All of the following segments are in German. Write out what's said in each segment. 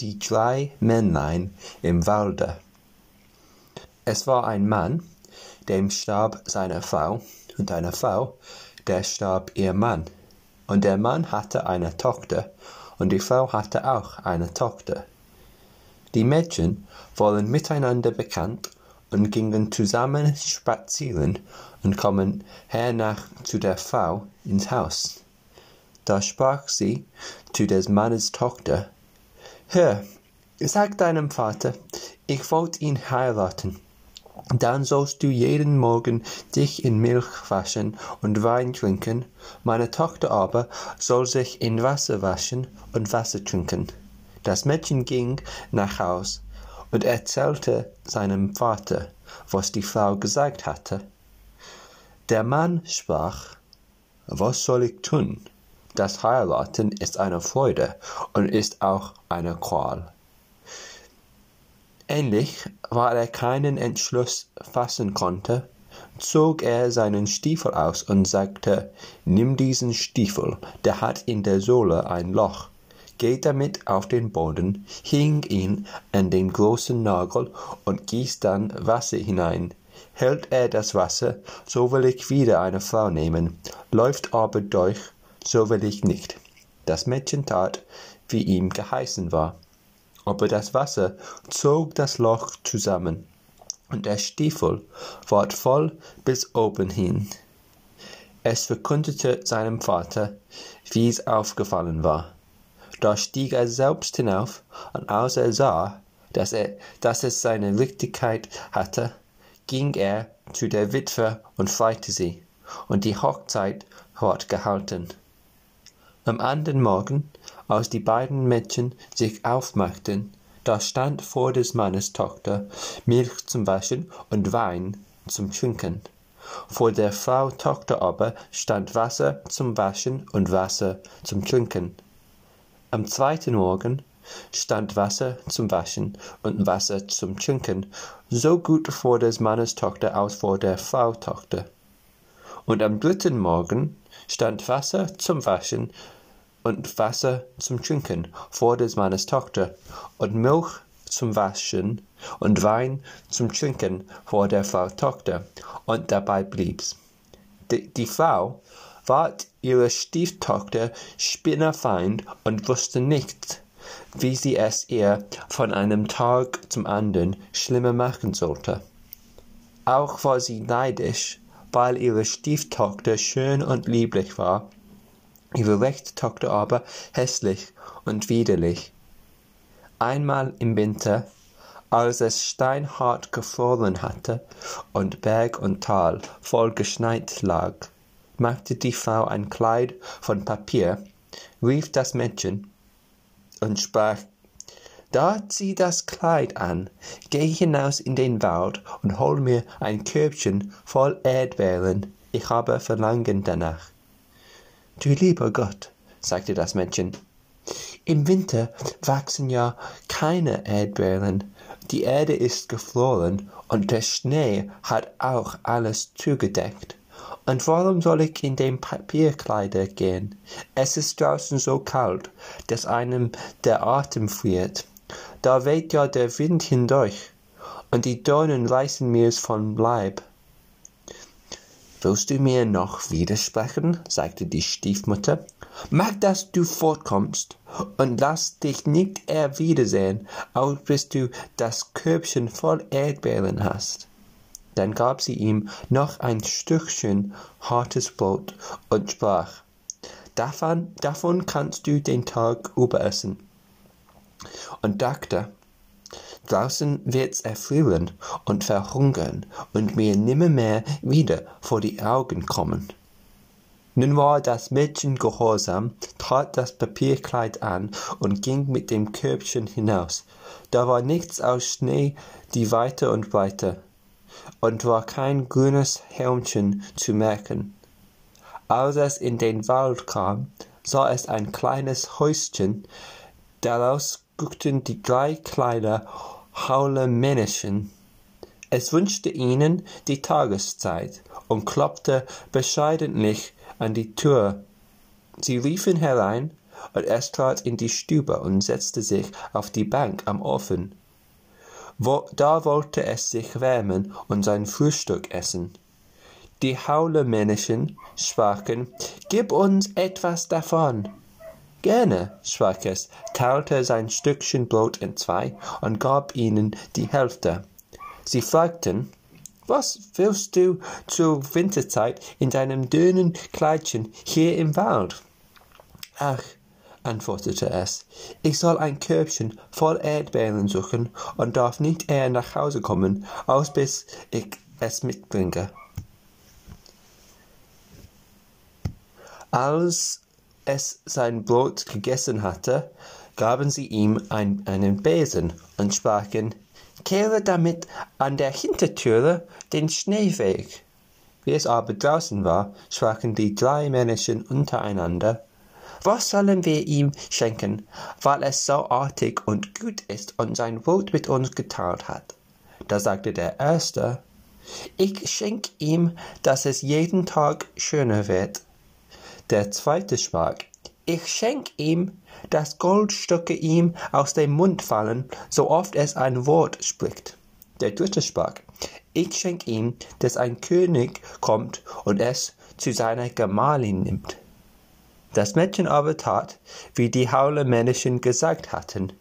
die drei Männlein im Walde. Es war ein Mann, dem starb seine Frau, und eine Frau, der starb ihr Mann. Und der Mann hatte eine Tochter, und die Frau hatte auch eine Tochter. Die Mädchen wurden miteinander bekannt und gingen zusammen spazieren und kommen hernach zu der Frau ins Haus. Da sprach sie zu des Mannes Tochter, Hör, sag deinem Vater, ich wollt ihn heiraten. Dann sollst du jeden Morgen dich in Milch waschen und Wein trinken, meine Tochter aber soll sich in Wasser waschen und Wasser trinken. Das Mädchen ging nach Haus und erzählte seinem Vater, was die Frau gesagt hatte. Der Mann sprach, was soll ich tun? Das Heiraten ist eine Freude und ist auch eine Qual. Endlich, weil er keinen Entschluss fassen konnte, zog er seinen Stiefel aus und sagte, nimm diesen Stiefel, der hat in der Sohle ein Loch, geh damit auf den Boden, hing ihn an den großen Nagel und gieß dann Wasser hinein. Hält er das Wasser, so will ich wieder eine Frau nehmen, läuft aber durch, so will ich nicht. Das Mädchen tat, wie ihm geheißen war. Aber das Wasser zog das Loch zusammen, und der Stiefel ward voll bis oben hin. Es verkündete seinem Vater, wie es aufgefallen war. Da stieg er selbst hinauf, und als er sah, dass, er, dass es seine Richtigkeit hatte, ging er zu der Witwe und freute sie, und die Hochzeit ward gehalten. Am anderen Morgen, als die beiden Mädchen sich aufmachten, da stand vor des Mannes Tochter Milch zum Waschen und Wein zum Trinken. Vor der Frau Tochter aber stand Wasser zum Waschen und Wasser zum Trinken. Am zweiten Morgen stand Wasser zum Waschen und Wasser zum Trinken, so gut vor des Mannes Tochter als vor der Frau Tochter. Und am dritten Morgen stand Wasser zum Waschen und Wasser zum Trinken vor des Mannes Tochter und Milch zum Waschen und Wein zum Trinken vor der Frau Tochter, und dabei blieb's. Die, die Frau ward ihre Stieftochter Spinnerfeind und wusste nicht, wie sie es ihr von einem Tag zum anderen schlimmer machen sollte. Auch war sie neidisch, weil ihre Stieftochter schön und lieblich war, ihre rechte Tochter aber hässlich und widerlich. Einmal im Winter, als es steinhart gefroren hatte und Berg und Tal voll geschneit lag, machte die Frau ein Kleid von Papier, rief das Mädchen und sprach da zieh das Kleid an, geh hinaus in den Wald und hol mir ein Körbchen voll Erdbeeren, ich habe Verlangen danach. Du lieber Gott, sagte das Mädchen, im Winter wachsen ja keine Erdbeeren, die Erde ist gefroren und der Schnee hat auch alles zugedeckt. Und warum soll ich in dem Papierkleider gehen? Es ist draußen so kalt, dass einem der Atem friert. Da weht ja der Wind hindurch, und die Dornen reißen mir's vom Leib. Willst du mir noch widersprechen? sagte die Stiefmutter. Mag, dass du fortkommst und lass dich nicht erwiedersehen, auch bis du das Körbchen voll Erdbeeren hast. Dann gab sie ihm noch ein Stückchen hartes Brot und sprach, davon, davon kannst du den Tag über essen und dachte, draußen wird's erfrieren und verhungern und mir nimmermehr wieder vor die Augen kommen. Nun war das Mädchen gehorsam, trat das Papierkleid an und ging mit dem Körbchen hinaus. Da war nichts aus Schnee die Weite und Breite, und war kein grünes Helmchen zu merken. Als es in den Wald kam, sah es ein kleines Häuschen, daraus guckten die drei kleinen Haulemännchen. Es wünschte ihnen die Tageszeit und klopfte bescheidentlich an die Tür. Sie riefen herein, und es trat in die Stube und setzte sich auf die Bank am Ofen. Wo, da wollte es sich wärmen und sein Frühstück essen. Die Haulemännchen sprachen, Gib uns etwas davon. Gerne, sprach es, teilte sein Stückchen Brot in zwei und gab ihnen die Hälfte. Sie fragten, was willst du zur Winterzeit in deinem dünnen Kleidchen hier im Wald? Ach, antwortete es, ich soll ein Körbchen voll Erdbeeren suchen und darf nicht eher nach Hause kommen, als bis ich es mitbringe. Als es sein Brot gegessen hatte, gaben sie ihm ein, einen Besen und sprachen, kehre damit an der Hintertüre den Schnee weg. Wie es aber draußen war, sprachen die drei Männchen untereinander, was sollen wir ihm schenken, weil es so artig und gut ist und sein Wort mit uns geteilt hat? Da sagte der Erste, ich schenk ihm, dass es jeden Tag schöner wird. Der Zweite sprach, ich schenk ihm, dass Goldstücke ihm aus dem Mund fallen, so oft es ein Wort spricht. Der dritte sprach, ich schenk ihm, dass ein König kommt und es zu seiner Gemahlin nimmt. Das Mädchen aber tat, wie die Haulermännchen gesagt hatten,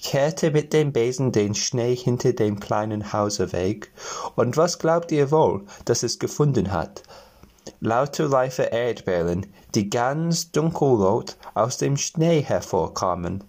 kehrte mit dem Besen den Schnee hinter dem kleinen Hause weg, und was glaubt ihr wohl, dass es gefunden hat? Lauter reife Erdbeeren, die ganz dunkelrot aus dem Schnee hervorkamen.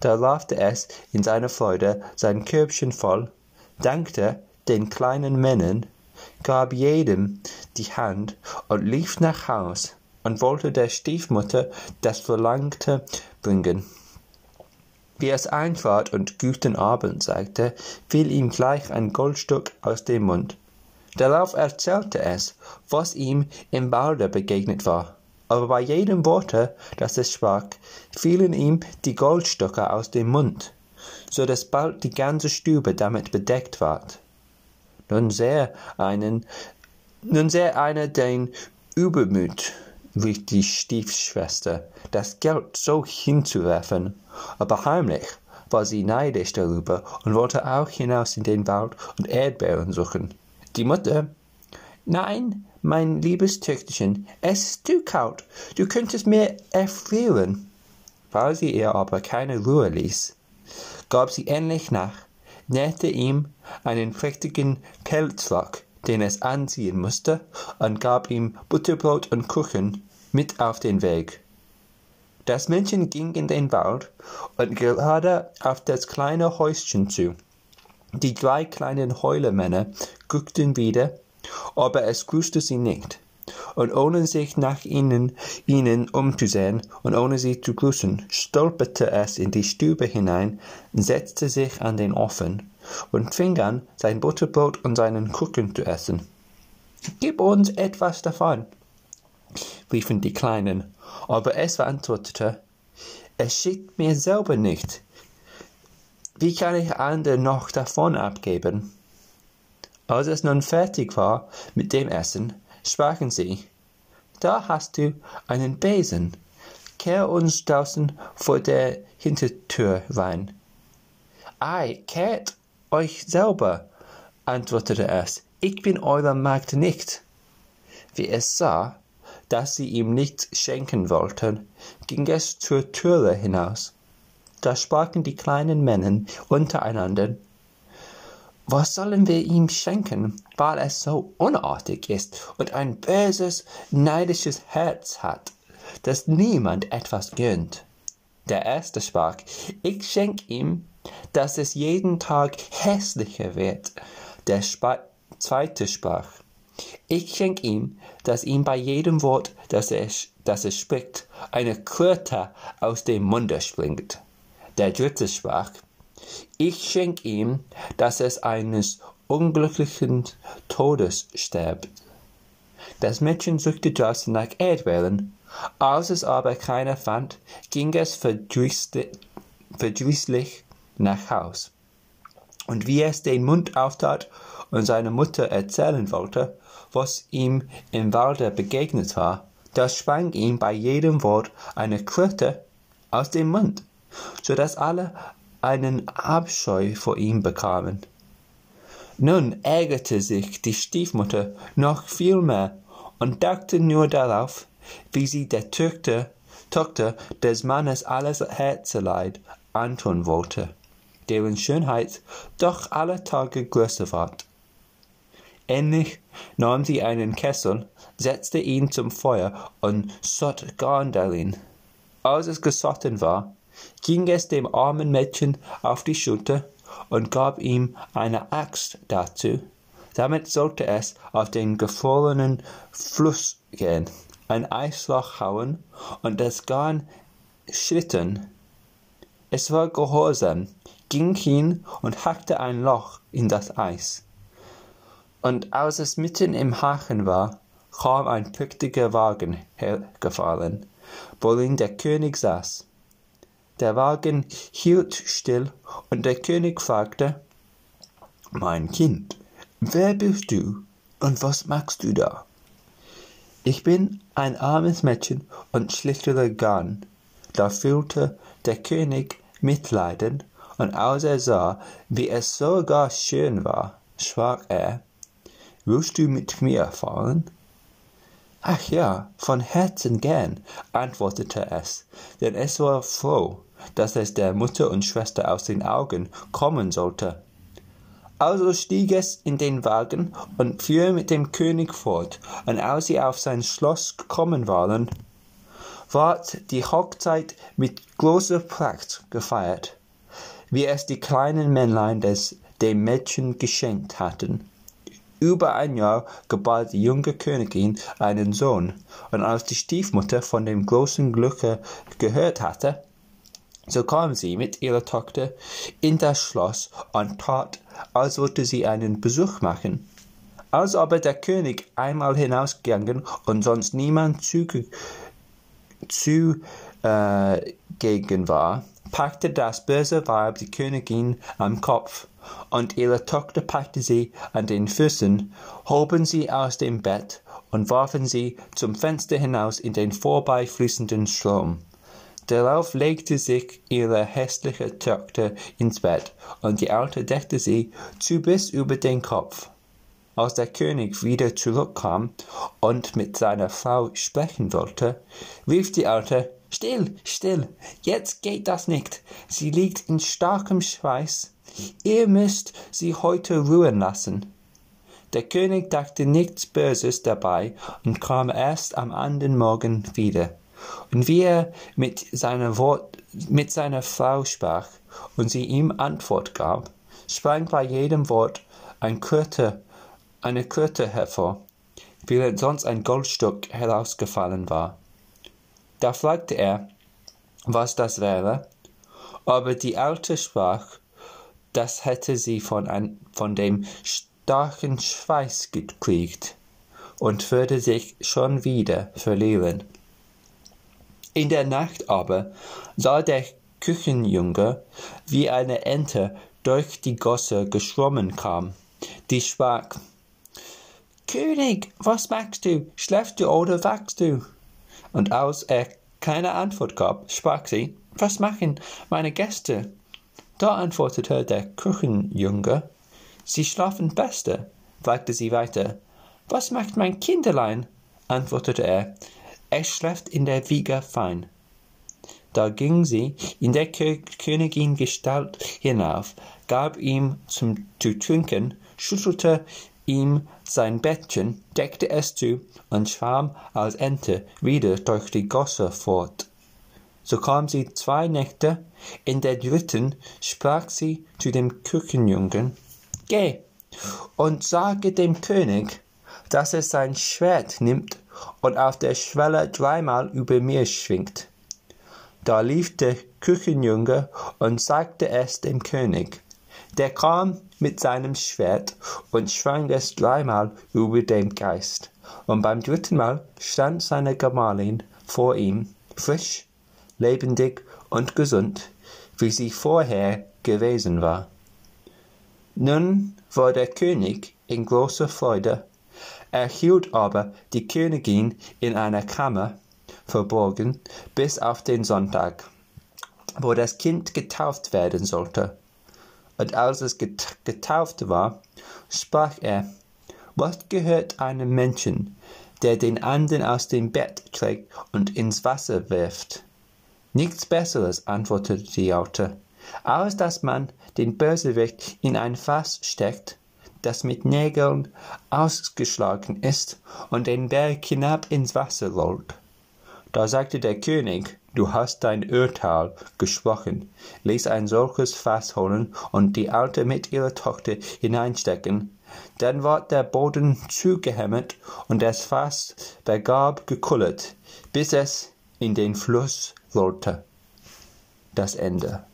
Da raffte es in seiner Freude sein Körbchen voll, dankte den kleinen Männern, gab jedem die Hand und lief nach Haus und wollte der Stiefmutter das Verlangte bringen. Wie es eintrat und guten Abend sagte, fiel ihm gleich ein Goldstück aus dem Mund. Darauf erzählte es, was ihm im Walde begegnet war aber bei jedem Worte, das es sprach, fielen ihm die Goldstücke aus dem Mund, so dass bald die ganze Stube damit bedeckt ward. Nun sah einen, nun sah einer den Übermut, rief die Stiefschwester, das Geld so hinzuwerfen, aber heimlich war sie neidisch darüber und wollte auch hinaus in den Wald und Erdbeeren suchen. Die Mutter Nein, mein liebes Töchterchen, es ist zu kalt, du könntest mir erfrieren. Weil sie ihr aber keine Ruhe ließ, gab sie endlich nach, nähte ihm einen prächtigen Pelzrock, den es anziehen musste, und gab ihm Butterbrot und Kuchen mit auf den Weg. Das Männchen ging in den Wald und gerade auf das kleine Häuschen zu. Die drei kleinen Heulemänner guckten wieder aber es grüßte sie nicht. Und ohne sich nach ihnen, ihnen umzusehen und ohne sie zu grüßen, stolperte es in die Stube hinein, setzte sich an den Ofen und fing an, sein Butterbrot und seinen Kuchen zu essen. Gib uns etwas davon, riefen die Kleinen, aber es antwortete, es schickt mir selber nicht. Wie kann ich anderen noch davon abgeben? Als es nun fertig war mit dem Essen, sprachen sie, da hast du einen Besen, kehr uns draußen vor der Hintertür rein. Ei, kehrt euch selber, antwortete es, ich bin eurer Magd nicht. Wie es sah, dass sie ihm nichts schenken wollten, ging es zur Türe hinaus. Da sprachen die kleinen Männer untereinander, was sollen wir ihm schenken, weil er so unartig ist und ein böses, neidisches Herz hat, das niemand etwas gönnt? Der erste sprach, ich schenk ihm, dass es jeden Tag hässlicher wird. Der Sp zweite sprach, ich schenk ihm, dass ihm bei jedem Wort, das er, das er spricht, eine Kröte aus dem Munde springt. Der dritte sprach, ich schenk ihm, dass es eines unglücklichen Todes stirbt. Das Mädchen suchte draußen nach Erdbeeren. Als es aber keine fand, ging es verdrießlich nach Haus. Und wie es den Mund auftat und seiner Mutter erzählen wollte, was ihm im Walde begegnet war, da sprang ihm bei jedem Wort eine Kröte aus dem Mund, so dass alle einen Abscheu vor ihm bekamen. Nun ärgerte sich die Stiefmutter noch viel mehr und dachte nur darauf, wie sie der Tochter, Tochter des Mannes alles Herzeleid antun wollte, deren Schönheit doch alle Tage größer ward. Endlich nahm sie einen Kessel, setzte ihn zum Feuer und sott Garn darin. Als es gesotten war, ging es dem armen Mädchen auf die Schulter und gab ihm eine Axt dazu. Damit sollte es auf den gefrorenen Fluss gehen, ein Eisloch hauen und das Garn schlitten. Es war gehorsam, ging hin und hackte ein Loch in das Eis. Und als es mitten im Hachen war, kam ein prächtiger Wagen hergefahren, worin der König saß. Der Wagen hielt still, und der König fragte Mein Kind, wer bist du und was machst du da? Ich bin ein armes Mädchen und schlittere Garn. Da fühlte der König Mitleiden, und als er sah, wie es so gar schön war, sprach er Willst du mit mir fahren? Ach ja, von Herzen gern, antwortete es, denn es war froh, dass es der Mutter und Schwester aus den Augen kommen sollte. Also stieg es in den Wagen und fuhr mit dem König fort, und als sie auf sein Schloss gekommen waren, ward die Hochzeit mit großer Pracht gefeiert, wie es die kleinen Männlein des dem Mädchen geschenkt hatten. Über ein Jahr gebar die junge Königin einen Sohn, und als die Stiefmutter von dem großen Glücke gehört hatte, so kam sie mit ihrer Tochter in das Schloss und tat, als wollte sie einen Besuch machen. Als aber der König einmal hinausgegangen und sonst niemand zugegen zu, äh, war, packte das böse Weib die Königin am Kopf, und ihre Tochter packte sie an den Füßen, hoben sie aus dem Bett und warfen sie zum Fenster hinaus in den vorbeifließenden Strom. Darauf legte sich ihre hässliche Tochter ins Bett, und die Alte deckte sie zu bis über den Kopf. Als der König wieder zurückkam und mit seiner Frau sprechen wollte, rief die Alte Still, still, jetzt geht das nicht. Sie liegt in starkem Schweiß. Ihr müsst sie heute ruhen lassen. Der König dachte nichts Böses dabei und kam erst am anderen Morgen wieder. Und wie er mit seiner, Wort, mit seiner Frau sprach und sie ihm Antwort gab, sprang bei jedem Wort ein Kurte, eine Kurte hervor, während sonst ein Goldstück herausgefallen war. Da fragte er, was das wäre, aber die Alte sprach, das hätte sie von, ein, von dem starken Schweiß gekriegt und würde sich schon wieder verlieren. In der Nacht aber sah der Küchenjunge, wie eine Ente durch die Gosse geschwommen kam. Die sprach, König, was machst du? Schläfst du oder wachst du? Und als er keine Antwort gab, sprach sie, was machen meine Gäste? Da antwortete der Küchenjunge, sie schlafen beste, fragte sie weiter. Was macht mein Kinderlein? antwortete er, er schläft in der Wiege fein. Da ging sie in der Königin Gestalt hinauf, gab ihm zum zu trinken, schüttelte ihm sein Bettchen, deckte es zu und schwamm als Ente wieder durch die Gosse fort. So kam sie zwei Nächte, in der dritten sprach sie zu dem Küchenjungen, Geh und sage dem König, dass er sein Schwert nimmt und auf der Schwelle dreimal über mir schwingt. Da lief der Küchenjunge und sagte es dem König. Der kam mit seinem Schwert und schwang es dreimal über dem Geist. Und beim dritten Mal stand seine Gemahlin vor ihm, frisch, lebendig und gesund, wie sie vorher gewesen war. Nun war der König in großer Freude er hielt aber die Königin in einer Kammer verborgen bis auf den Sonntag. wo das Kind getauft werden sollte. Und als es getauft war, sprach er, was gehört einem Menschen, der den anderen aus dem Bett trägt und ins Wasser wirft? Nichts Besseres, antwortete die Alte, als dass man den Bösewicht in ein Fass steckt, das mit Nägeln ausgeschlagen ist und den Berg hinab ins Wasser rollt. Da sagte der König, du hast dein Urteil gesprochen, ließ ein solches Fass holen und die Alte mit ihrer Tochter hineinstecken. Dann ward der Boden zugehämmert und das Fass begab gekullert, bis es in den Fluss rollte. Das Ende.